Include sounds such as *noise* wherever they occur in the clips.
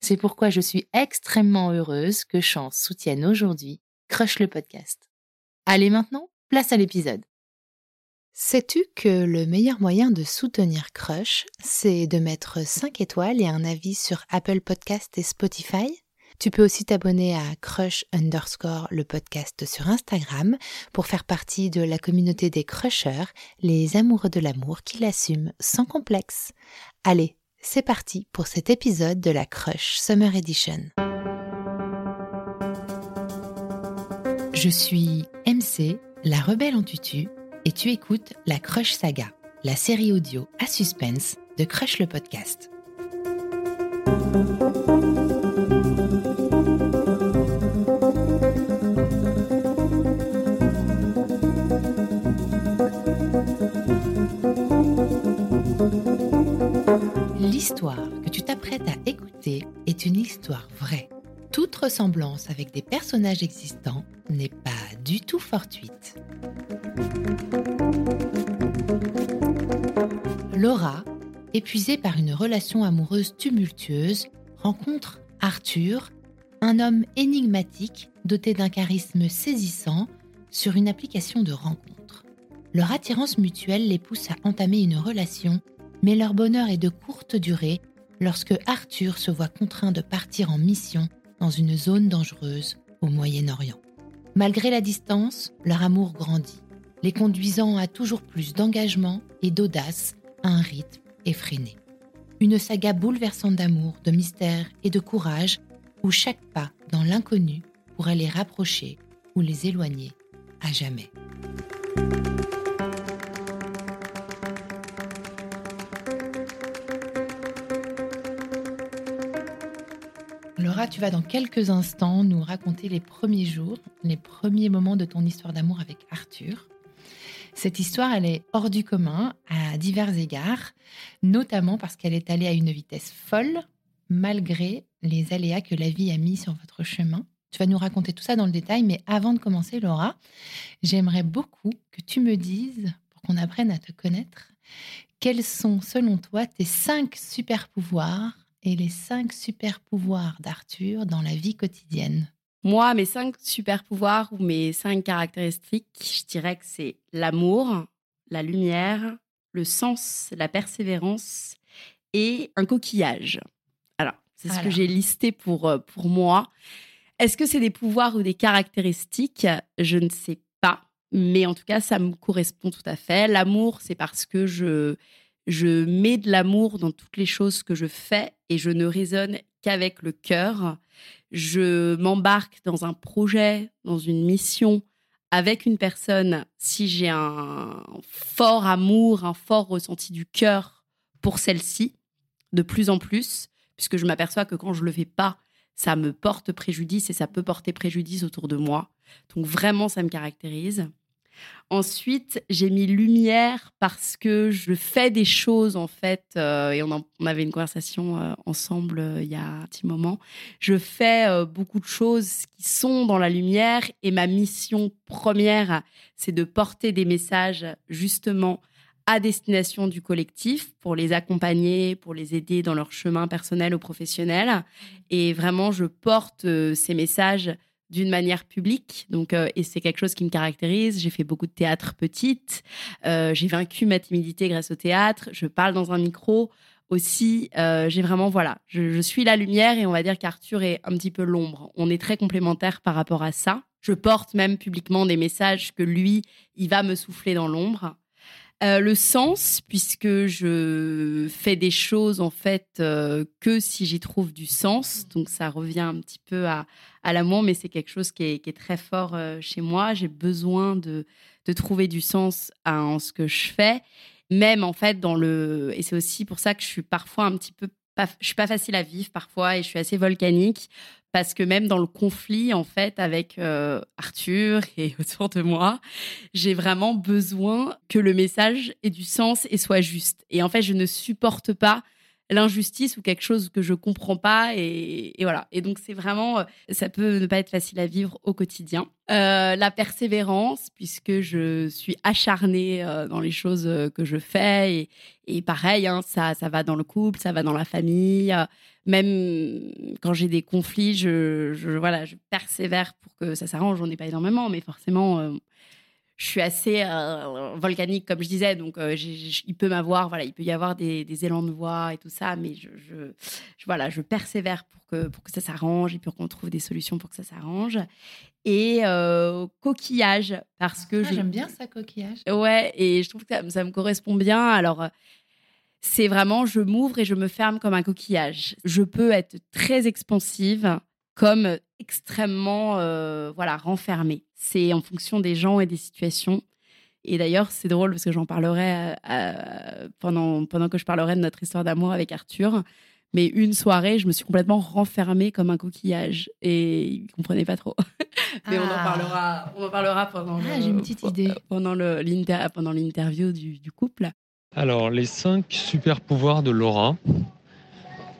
C'est pourquoi je suis extrêmement heureuse que Chance soutienne aujourd'hui Crush le podcast. Allez maintenant, place à l'épisode. Sais-tu que le meilleur moyen de soutenir Crush, c'est de mettre 5 étoiles et un avis sur Apple Podcast et Spotify? Tu peux aussi t'abonner à Crush underscore le podcast sur Instagram pour faire partie de la communauté des crushers, les amoureux de l'amour qui l'assument sans complexe. Allez, c'est parti pour cet épisode de la Crush Summer Edition. Je suis MC, la rebelle en tutu, et tu écoutes la Crush Saga, la série audio à suspense de Crush le podcast. Que tu t'apprêtes à écouter est une histoire vraie. Toute ressemblance avec des personnages existants n'est pas du tout fortuite. Laura, épuisée par une relation amoureuse tumultueuse, rencontre Arthur, un homme énigmatique doté d'un charisme saisissant sur une application de rencontre. Leur attirance mutuelle les pousse à entamer une relation mais leur bonheur est de courte durée lorsque Arthur se voit contraint de partir en mission dans une zone dangereuse au Moyen-Orient. Malgré la distance, leur amour grandit, les conduisant à toujours plus d'engagement et d'audace à un rythme effréné. Une saga bouleversante d'amour, de mystère et de courage où chaque pas dans l'inconnu pourrait les rapprocher ou les éloigner à jamais. Tu vas dans quelques instants nous raconter les premiers jours, les premiers moments de ton histoire d'amour avec Arthur. Cette histoire, elle est hors du commun à divers égards, notamment parce qu'elle est allée à une vitesse folle, malgré les aléas que la vie a mis sur votre chemin. Tu vas nous raconter tout ça dans le détail, mais avant de commencer, Laura, j'aimerais beaucoup que tu me dises, pour qu'on apprenne à te connaître, quels sont selon toi tes cinq super pouvoirs et les cinq super pouvoirs d'Arthur dans la vie quotidienne Moi, mes cinq super pouvoirs ou mes cinq caractéristiques, je dirais que c'est l'amour, la lumière, le sens, la persévérance et un coquillage. Alors, c'est ce que j'ai listé pour, euh, pour moi. Est-ce que c'est des pouvoirs ou des caractéristiques? Je ne sais pas. Mais en tout cas, ça me correspond tout à fait. L'amour, c'est parce que je, je mets de l'amour dans toutes les choses que je fais et je ne raisonne qu'avec le cœur. Je m'embarque dans un projet, dans une mission avec une personne si j'ai un fort amour, un fort ressenti du cœur pour celle-ci, de plus en plus, puisque je m'aperçois que quand je le fais pas, ça me porte préjudice et ça peut porter préjudice autour de moi. Donc vraiment, ça me caractérise. Ensuite, j'ai mis lumière parce que je fais des choses en fait, euh, et on, avait une conversation euh, ensemble euh, il y a un petit moment. Je fais beaucoup de choses qui sont dans la lumière et ma mission première, c'est de porter des messages justement à destination du collectif pour les accompagner, pour les aider dans leur chemin personnel ou professionnel. Et vraiment, je porte ces messages d'une manière publique. Donc, euh, et c'est quelque chose qui me caractérise. J'ai fait beaucoup de théâtre petite. Euh, j'ai vaincu ma timidité grâce au théâtre. Je parle dans un micro aussi. Euh, j'ai vraiment, voilà, je, je, suis la lumière et on va dire qu'Arthur est un petit peu l'ombre. On est très complémentaires par rapport à ça. Je porte même publiquement des messages que lui, il va me souffler dans l'ombre. Euh, le sens, puisque je fais des choses en fait euh, que si j'y trouve du sens. Mm. Donc ça revient un petit peu à, à l'amour, mais c'est quelque chose qui est, très fort euh, chez moi. J'ai besoin de, de, trouver du sens en ce que je fais, même en fait dans le. Et c'est aussi pour ça que je suis parfois un petit peu. Pas, je suis pas facile à vivre parfois et je suis assez volcanique parce que même dans le conflit en fait avec euh, Arthur et *laughs* autour de moi, j'ai vraiment besoin que le message ait du sens et soit juste. Et en fait, je ne supporte pas l'injustice ou quelque chose que je comprends pas et, voilà. Et donc c'est vraiment, euh, ça peut ne pas être facile à vivre au quotidien. Euh, la persévérance, puisque je suis acharnée euh, dans les choses que je fais et, pareil, hein, ça, ça va dans le couple, ça va dans la famille. même quand j'ai des conflits, je, voilà, je persévère pour que ça s'arrange. J'en ai pas énormément, mais forcément, je suis assez euh, volcanique, comme je disais, donc euh, il peut m'avoir, voilà, il peut y avoir des, élans de voix et tout ça, mais je, je, voilà, je persévère pour que, pour que ça s'arrange et pour qu'on trouve des solutions pour que ça s'arrange. Et euh, coquillage, parce que ah, j'aime bien ça, coquillage. Ouais, et je trouve que ça, ça me correspond bien. Alors, c'est vraiment, je m'ouvre et je me ferme comme un coquillage. Je peux être très expansive comme extrêmement euh, voilà renfermé. C'est en fonction des gens et des situations. Et d'ailleurs, c'est drôle parce que j'en parlerai euh, euh, pendant, pendant que je parlerai de notre histoire d'amour avec Arthur. Mais une soirée, je me suis complètement renfermée comme un coquillage et il comprenait pas trop. *laughs* Mais on en ah. parlera, on en parlera pendant. Ah, j'ai une petite idée. Pendant le pendant l'interview du, du, couple. Alors les cinq super pouvoirs de Laura.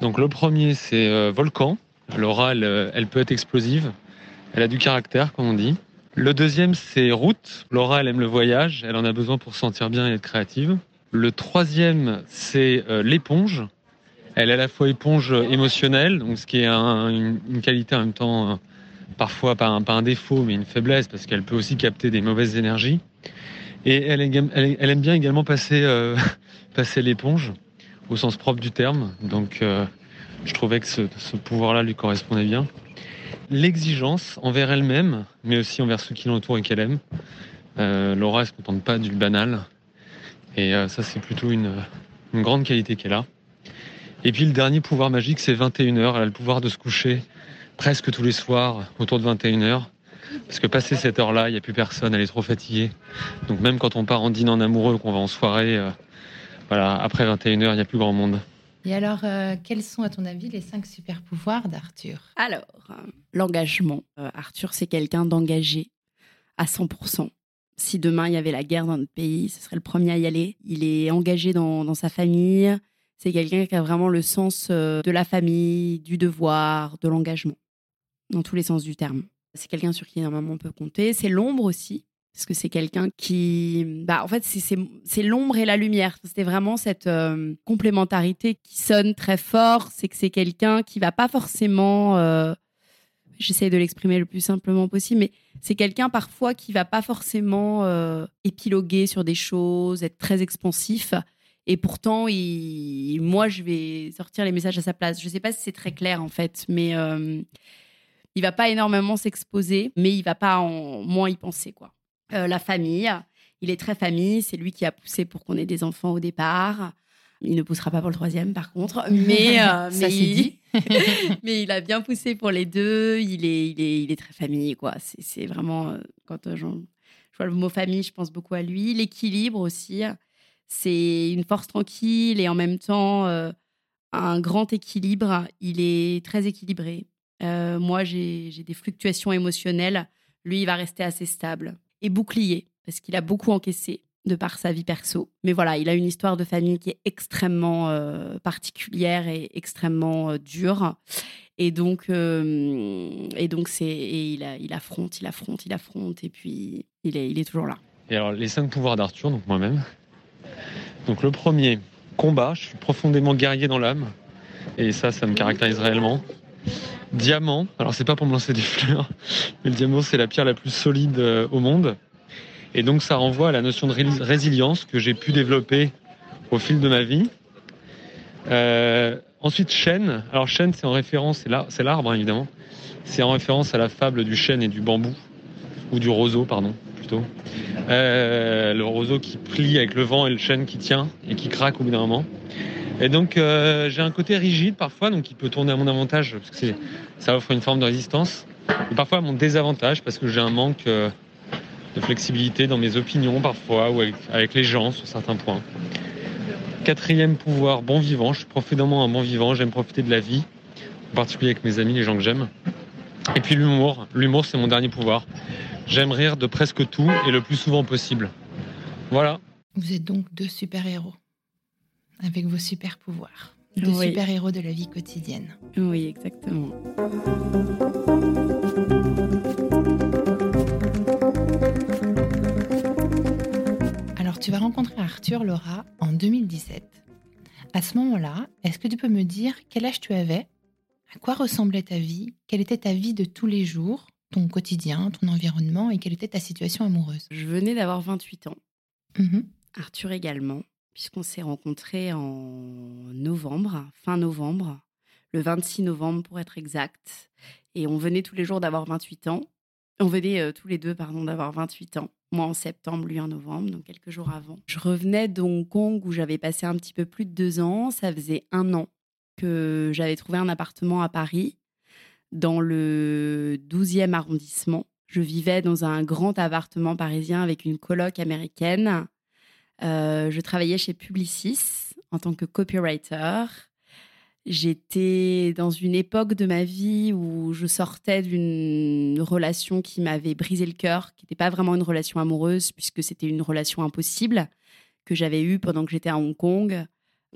Donc le premier c'est volcan. Laura, euh, elle, peut être explosive. Elle a du caractère, comme on dit. Le deuxième, c'est route. Laura, elle aime le voyage. Elle en a besoin pour se sentir bien et être créative. Le troisième, c'est euh, l'éponge. Elle est à la fois éponge émotionnelle, ce qui est une, qualité en même temps, euh, parfois pas un, défaut, mais une faiblesse, parce qu'elle peut aussi capter des mauvaises énergies. Et elle, aime bien également passer, *laughs* passer l'éponge, au sens propre du terme. Donc je trouvais que ce, pouvoir-là lui correspondait bien. L'exigence envers elle-même, mais aussi envers ceux qui l'entourent et qu'elle aime. Euh, Laura, elle se contente pas du banal. Et euh, ça, c'est plutôt une, grande qualité qu'elle a. Et puis le dernier pouvoir magique, c'est 21h. Elle a le pouvoir de se coucher presque tous les soirs autour de 21h. Parce que passé cette heure-là, il n'y a plus personne, elle est trop fatiguée. Donc même quand on part en dîner en amoureux ou qu'on va en soirée, euh, voilà, après 21h, il n'y a plus grand monde. Et alors, euh, quels sont, à ton avis, les cinq super pouvoirs d'Arthur? Alors, euh, l'engagement. Euh, Arthur, c'est quelqu'un d'engagé à 100%. Si demain il y avait la guerre dans notre pays, ce serait le premier à y aller. Il est engagé dans, dans sa famille. C'est quelqu'un qui a vraiment le sens de la famille, du devoir, de l'engagement, dans tous les sens du terme. C'est quelqu'un sur qui normalement on peut compter. C'est l'ombre aussi parce que c'est quelqu'un qui, bah, en fait, c'est l'ombre et la lumière. C'était vraiment cette euh, complémentarité qui sonne très fort. C'est que c'est quelqu'un qui va pas forcément, euh, j'essaie de l'exprimer le plus simplement possible, mais c'est quelqu'un parfois qui va pas forcément euh, épiloguer sur des choses, être très expansif. Et pourtant, moi, je vais sortir les messages à sa place. Je sais pas si c'est très clair en fait, mais il va pas énormément s'exposer, mais il va pas en moins y penser quoi. Euh, la famille. Il est très famille. C'est lui qui a poussé pour qu'on ait des enfants au départ. Il ne poussera pas pour le troisième, par contre. *laughs* Mais, euh, mais, il... *laughs* mais, il... a bien poussé pour les deux. Il est, il est, il est très famille, quoi. C'est vraiment. Euh, quand je vois le mot famille, je pense beaucoup à lui. L'équilibre aussi. C'est une force tranquille et en même temps un grand équilibre. Il est très équilibré. moi, j'ai des fluctuations émotionnelles. Lui, il va rester assez stable et bouclier. parce qu'il a beaucoup encaissé de par sa vie perso. Mais voilà, il a une histoire de famille qui est extrêmement euh, particulière et extrêmement euh, dure. Et donc, euh, et donc c'est, et il, affronte, il affronte, il affronte, et puis il est, il est toujours là. Et alors, les cinq pouvoirs d'Arthur, donc moi-même. Donc, le premier, combat. Je suis profondément guerrier dans l'âme. Et ça, ça me caractérise réellement. Diamant. Alors, c'est pas pour me lancer des *laughs* fleurs, mais le diamant, c'est la pierre la plus solide au monde. Et donc ça renvoie à la notion de résilience que j'ai pu développer au fil de ma vie. Euh, ensuite, chêne. Alors chêne, c'est en référence, c'est l'arbre hein, évidemment. C'est en référence à la fable du chêne et du bambou, ou du roseau, pardon, plutôt. Euh, le roseau qui plie avec le vent et le chêne qui tient et qui craque au bout d'un moment. Et donc euh, j'ai un côté rigide parfois, donc qui peut tourner à mon avantage parce que ça offre une forme de résistance. Parfois à mon désavantage parce que j'ai un manque de flexibilité dans mes opinions parfois ou avec, les gens sur certains points. Quatrième pouvoir, bon vivant. Je suis profondément un bon vivant. J'aime profiter de la vie, en particulier avec mes amis, les gens que j'aime. Et puis l'humour. L'humour, c'est mon dernier pouvoir. J'aime rire de presque tout et le plus souvent possible. Voilà. Vous êtes donc deux super-héros avec vos super-pouvoirs. Deux super-héros de la vie quotidienne. Oui, exactement. tu vas rencontrer Arthur Laura en 2017. À ce moment-là, est-ce que tu peux me dire quel âge tu avais? À quoi ressemblait ta vie? Quelle était ta vie de tous les jours? Ton quotidien, ton environnement et quelle était ta situation amoureuse? Je venais d'avoir 28 ans. Mhm. Arthur également, puisqu'on s'est rencontrés en novembre, fin novembre, le 26 novembre pour être exact. Et on venait tous les jours d'avoir 28 ans. On venait euh, tous les deux, pardon, d'avoir 28 ans. Moi en septembre, lui en novembre, donc quelques jours avant. Je revenais de Hong Kong où j'avais passé un petit peu plus de deux ans. Ça faisait un an que j'avais trouvé un appartement à Paris, dans le 12e arrondissement. Je vivais dans un grand appartement parisien avec une coloc américaine. Euh, je travaillais chez Publicis en tant que copywriter. J'étais dans une époque de ma vie où je sortais d'une relation qui m'avait brisé le cœur, qui n'était pas vraiment une relation amoureuse, puisque c'était une relation impossible que j'avais eue pendant que j'étais à Hong Kong.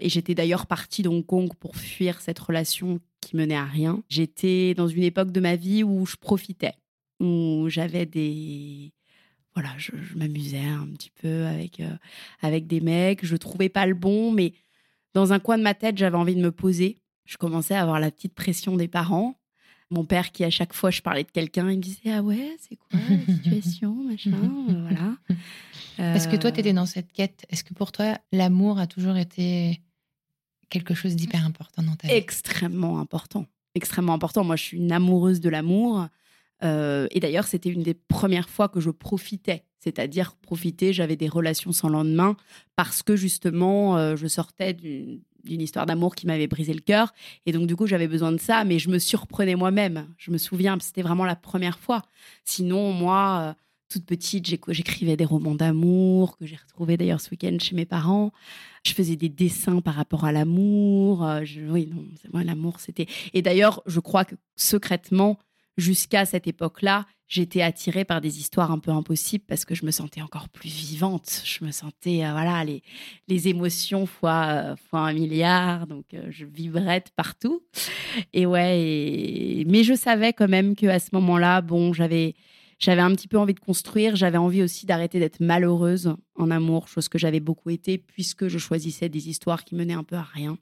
Et j'étais d'ailleurs partie de Hong Kong pour fuir cette relation qui menait à rien. J'étais dans une époque de ma vie où je profitais, où j'avais des... Voilà, je, m'amusais un petit peu avec, euh, avec des mecs. Je trouvais pas le bon, mais dans un coin de ma tête, j'avais envie de me poser. Je commençais à avoir la petite pression des parents. Mon père, qui à chaque fois je parlais de quelqu'un, il me disait Ah ouais, c'est quoi la situation *laughs* Machin, euh, voilà. Est-ce que toi, tu étais dans cette quête Est-ce que pour toi, l'amour a toujours été quelque chose d'hyper important dans ta vie? Extrêmement important. Extrêmement important. Moi, je suis une amoureuse de l'amour. Euh, et d'ailleurs, c'était une des premières fois que je profitais. C'est-à-dire profiter, j'avais des relations sans lendemain parce que justement, euh, je sortais d'une histoire d'amour qui m'avait brisé le cœur. Et donc, du coup, j'avais besoin de ça, mais je me surprenais moi-même. Je me souviens, c'était vraiment la première fois. Sinon, moi, euh, toute petite, j'écrivais des romans d'amour que j'ai retrouvés d'ailleurs ce week-end chez mes parents. Je faisais des dessins par rapport à l'amour. oui, non, moi, l'amour, c'était. Et d'ailleurs, je crois que secrètement, jusqu'à cette époque-là, j'étais attirée par des histoires un peu impossibles parce que je me sentais encore plus vivante. Je me sentais, euh, voilà, les, les émotions fois, euh, fois un milliard. Donc, euh, je vibrais de partout. Et ouais, mais je savais quand même qu'à ce moment-là, bon, j'avais. J'avais un petit peu envie de construire, j'avais envie aussi d'arrêter d'être malheureuse en amour, chose que j'avais beaucoup été puisque je choisissais des histoires qui menaient un peu à rien.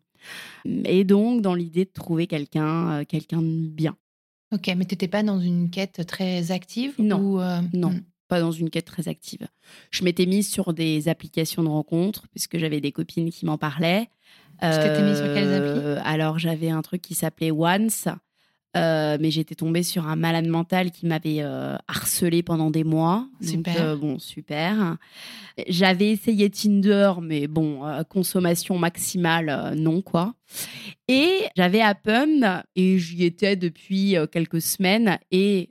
Et donc dans l'idée de trouver quelqu'un quelqu'un de bien. Ok, mais tu n'étais pas dans une quête très active Non, euh, non, hmm. pas dans une quête très active. Je m'étais mise sur des applications de rencontres, puisque j'avais des copines qui m'en parlaient. Tu t'étais mise sur quelles applis? Euh, Alors, j'avais un truc qui s'appelait Once, euh, mais j'étais tombée sur un malade mental qui m'avait euh, harcelé pendant des mois. Super. Euh, bon, super. J'avais essayé Tinder, mais bon, consommation maximale, non quoi. Et j'avais Appen et j'y étais depuis quelques semaines et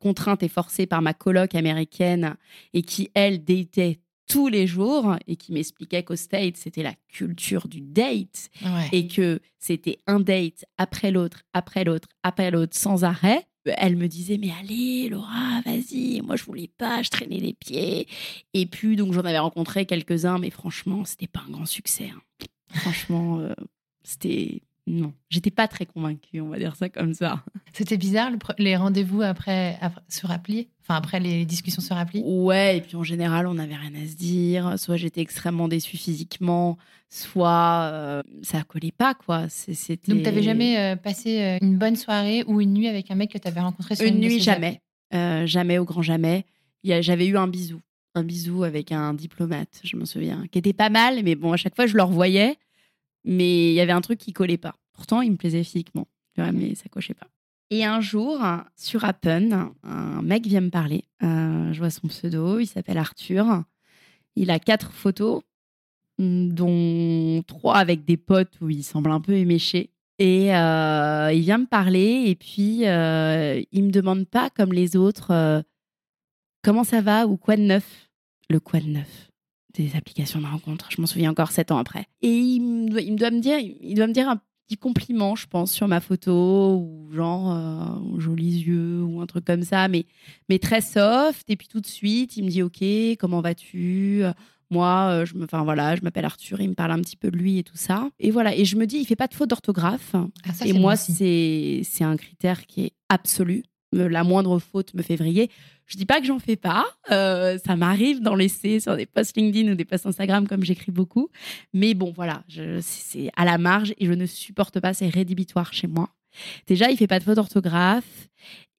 contrainte et forcée par ma coloc américaine et qui elle datait tous les jours et qui m'expliquait qu'au States, c'était la culture du date et que c'était un date après l'autre, après l'autre, après l'autre, sans arrêt. Elle me disait, mais allez, Laura, vas-y. Moi, je voulais pas, je traînais les pieds. Et puis, donc, j'en avais rencontré quelques-uns, mais franchement, c'était pas un grand succès. hein. Franchement, euh, c'était. Non, j'étais pas très convaincue, on va dire ça comme ça. C'était bizarre le les rendez-vous après, après- sur appli, enfin après les discussions sur appli? Ouais, et puis en général, on n'avait rien à se dire. Soit j'étais extrêmement déçue physiquement, soit euh, ça collait pas, quoi. C'était... Donc t'avais jamais euh, passé euh, une bonne soirée ou une nuit avec un mec que t'avais rencontré sur une, Une nuit, jamais. Euh, jamais, au grand jamais. J'avais eu un bisou. Un bisou avec un diplomate, je m'en souviens, qui était pas mal, mais bon, à chaque fois, je le revoyais. Mais il y avait un truc qui collait pas. Pourtant, il me plaisait physiquement. Mais ça cochait pas. Et un jour, sur Appen, un mec vient me parler. Euh, je vois son pseudo, il s'appelle Arthur. Il a quatre photos, dont trois avec des potes où il semble un peu éméché. Et euh, il vient me parler et puis euh, il me demande pas comme les autres comment ça va ou quoi de neuf? Le quoi de neuf? Des applications de rencontre. Je m'en souviens encore sept ans après. Et il, doit, il doit me dire, il doit me dire un petit compliment, je pense, sur ma photo ou genre euh, jolis yeux ou un truc comme ça, mais mais très soft. Et puis tout de suite, il me dit ok, comment vas-tu? Moi, euh, je me, enfin voilà, je m'appelle Arthur, il me parle un petit peu de lui et tout ça. Et voilà, et je me dis, il fait pas de faute d'orthographe. Ah, et moi, c'est c'est un critère qui est absolu. La moindre faute me fait vriller. Je dis pas que j'en fais pas. euh, ça m'arrive d'en laisser sur des posts LinkedIn ou des posts Instagram, comme j'écris beaucoup. Mais bon, voilà, c'est à la marge et je ne supporte pas. C'est rédhibitoire chez moi. Déjà, il fait pas de faute d'orthographe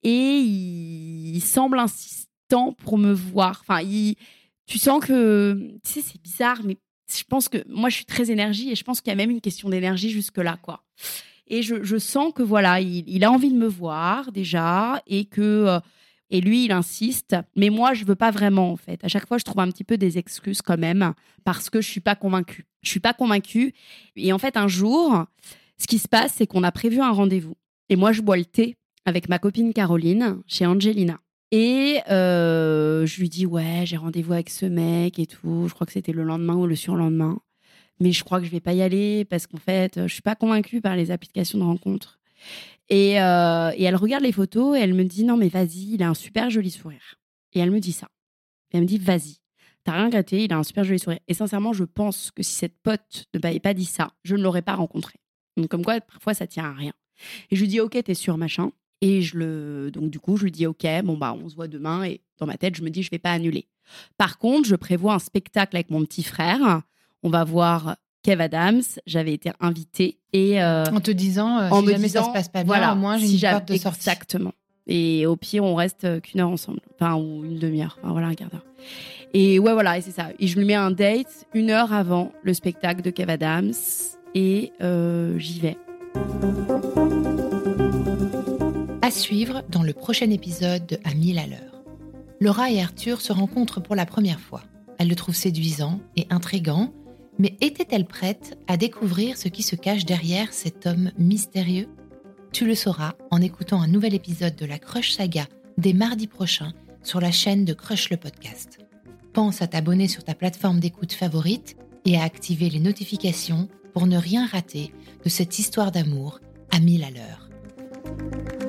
et il, il semble insistant pour me voir. Enfin, il, tu sens que, tu sais, c'est bizarre, mais je pense que moi, je suis très énergie et je pense qu'il y a même une question d'énergie jusque-là, quoi. Et je, sens que voilà, il, il a envie de me voir déjà et que euh, et lui, il insiste. Mais moi, je veux pas vraiment en fait. À chaque fois, je trouve un petit peu des excuses quand même parce que je suis pas convaincue. Je suis pas convaincue. Et en fait, un jour, ce qui se passe, c'est qu'on a prévu un rendez-vous. Et moi, je bois le thé avec ma copine Caroline chez Angelina. Et euh, je lui dis ouais, j'ai rendez-vous avec ce mec et tout. Je crois que c'était le lendemain ou le surlendemain. Mais je crois que je vais pas y aller parce qu'en fait, je suis pas convaincue par les applications de rencontre. Et, euh, et elle regarde les photos et elle me dit non mais vas-y, il a un super joli sourire. Et elle me dit ça. Et elle me dit vas-y, t'as rien gâté, il a un super joli sourire. Et sincèrement, je pense que si cette pote ne m'avait pas dit ça, je ne l'aurais pas rencontré. Donc comme quoi, parfois ça tient à rien. Et je lui dis ok, t'es sûr machin. Et je le donc du coup je lui dis ok, bon bah on se voit demain. Et dans ma tête je me dis je vais pas annuler. Par contre, je prévois un spectacle avec mon petit frère. On va voir Kev Adams. J'avais été invitée et euh, En te disant, euh, en si me jamais ça disant, se passe pas bien, voilà, au moins j'ai si une porte de sortie. Exactement. Et au pire, on reste euh, qu'une heure ensemble. Enfin, ou une demi-heure. Enfin, voilà, un quart d'heure. Et ouais, voilà, et c'est ça. Et je lui mets un date une heure avant le spectacle de Kev Adams. Et euh, j'y vais. À suivre dans le prochain épisode de À mille à l'heure. Laura et Arthur se rencontrent pour la première fois. Elle le trouve séduisant et intrigant, mais était-elle prête à découvrir ce qui se cache derrière cet homme mystérieux? Tu le sauras en écoutant un nouvel épisode de la Crush Saga dès mardi prochain sur la chaîne de Crush le podcast. Pense à t'abonner sur ta plateforme d'écoute favorite et à activer les notifications pour ne rien rater de cette histoire d'amour à mille à l'heure.